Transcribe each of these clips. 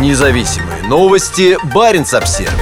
Независимые новости. Барин обсерва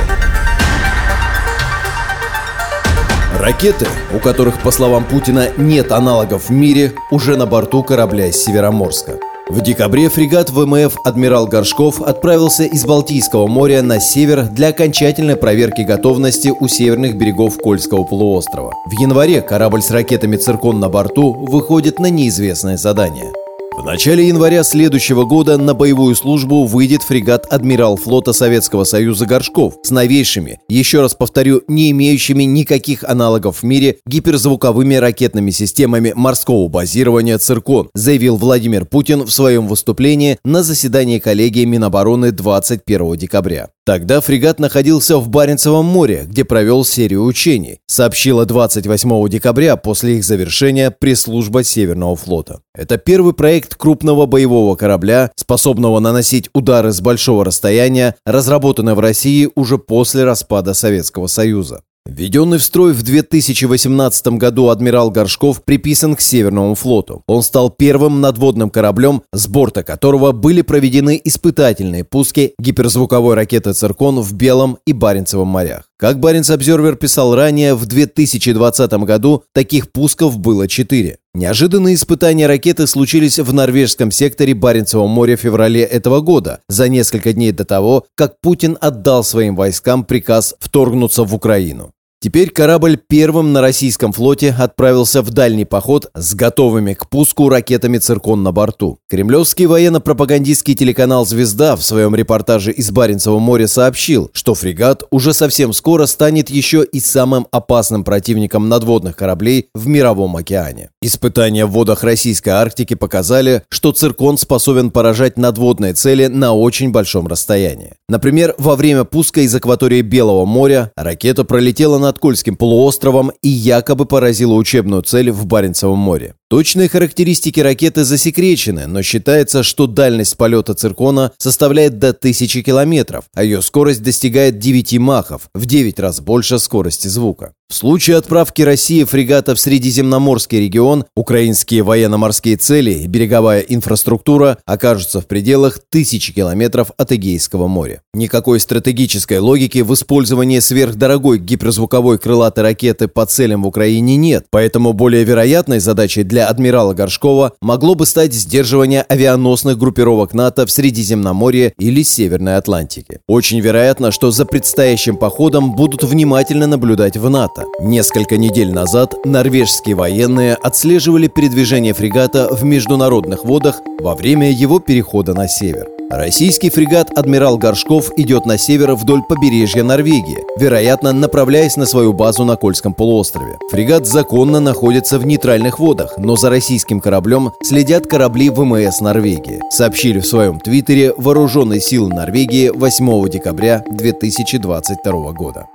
Ракеты, у которых, по словам Путина, нет аналогов в мире, уже на борту корабля из Североморска. В декабре фрегат ВМФ «Адмирал Горшков» отправился из Балтийского моря на север для окончательной проверки готовности у северных берегов Кольского полуострова. В январе корабль с ракетами «Циркон» на борту выходит на неизвестное задание – в начале января следующего года на боевую службу выйдет фрегат «Адмирал флота Советского Союза Горшков» с новейшими, еще раз повторю, не имеющими никаких аналогов в мире гиперзвуковыми ракетными системами морского базирования «Циркон», заявил Владимир Путин в своем выступлении на заседании коллегии Минобороны 21 декабря. Тогда фрегат находился в Баренцевом море, где провел серию учений, сообщила 28 декабря после их завершения пресс-служба Северного флота. Это первый проект крупного боевого корабля, способного наносить удары с большого расстояния, разработанный в России уже после распада Советского Союза. Введенный в строй в 2018 году адмирал Горшков приписан к Северному флоту. Он стал первым надводным кораблем, с борта которого были проведены испытательные пуски гиперзвуковой ракеты «Циркон» в Белом и Баренцевом морях. Как Баренц Обзервер писал ранее, в 2020 году таких пусков было четыре. Неожиданные испытания ракеты случились в норвежском секторе Баренцева моря в феврале этого года, за несколько дней до того, как Путин отдал своим войскам приказ вторгнуться в Украину. Теперь корабль первым на российском флоте отправился в дальний поход с готовыми к пуску ракетами «Циркон» на борту. Кремлевский военно-пропагандистский телеканал «Звезда» в своем репортаже из Баренцева моря сообщил, что фрегат уже совсем скоро станет еще и самым опасным противником надводных кораблей в Мировом океане. Испытания в водах российской Арктики показали, что «Циркон» способен поражать надводные цели на очень большом расстоянии. Например, во время пуска из акватории Белого моря ракета пролетела над Кольским полуостровом и якобы поразила учебную цель в Баренцевом море. Точные характеристики ракеты засекречены, но считается, что дальность полета циркона составляет до 1000 километров, а ее скорость достигает 9 махов, в 9 раз больше скорости звука. В случае отправки России фрегата в Средиземноморский регион, украинские военно-морские цели и береговая инфраструктура окажутся в пределах тысячи километров от Эгейского моря. Никакой стратегической логики в использовании сверхдорогой гиперзвуковой крылатой ракеты по целям в Украине нет, поэтому более вероятной задачей для адмирала Горшкова могло бы стать сдерживание авианосных группировок НАТО в Средиземноморье или Северной Атлантике. Очень вероятно, что за предстоящим походом будут внимательно наблюдать в НАТО. Несколько недель назад норвежские военные отслеживали передвижение фрегата в международных водах во время его перехода на север. Российский фрегат «Адмирал Горшков» идет на север вдоль побережья Норвегии, вероятно, направляясь на свою базу на Кольском полуострове. Фрегат законно находится в нейтральных водах, но за российским кораблем следят корабли ВМС Норвегии, сообщили в своем твиттере Вооруженные силы Норвегии 8 декабря 2022 года.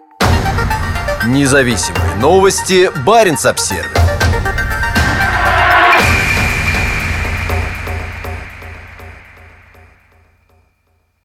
Независимые новости. Барин обсервис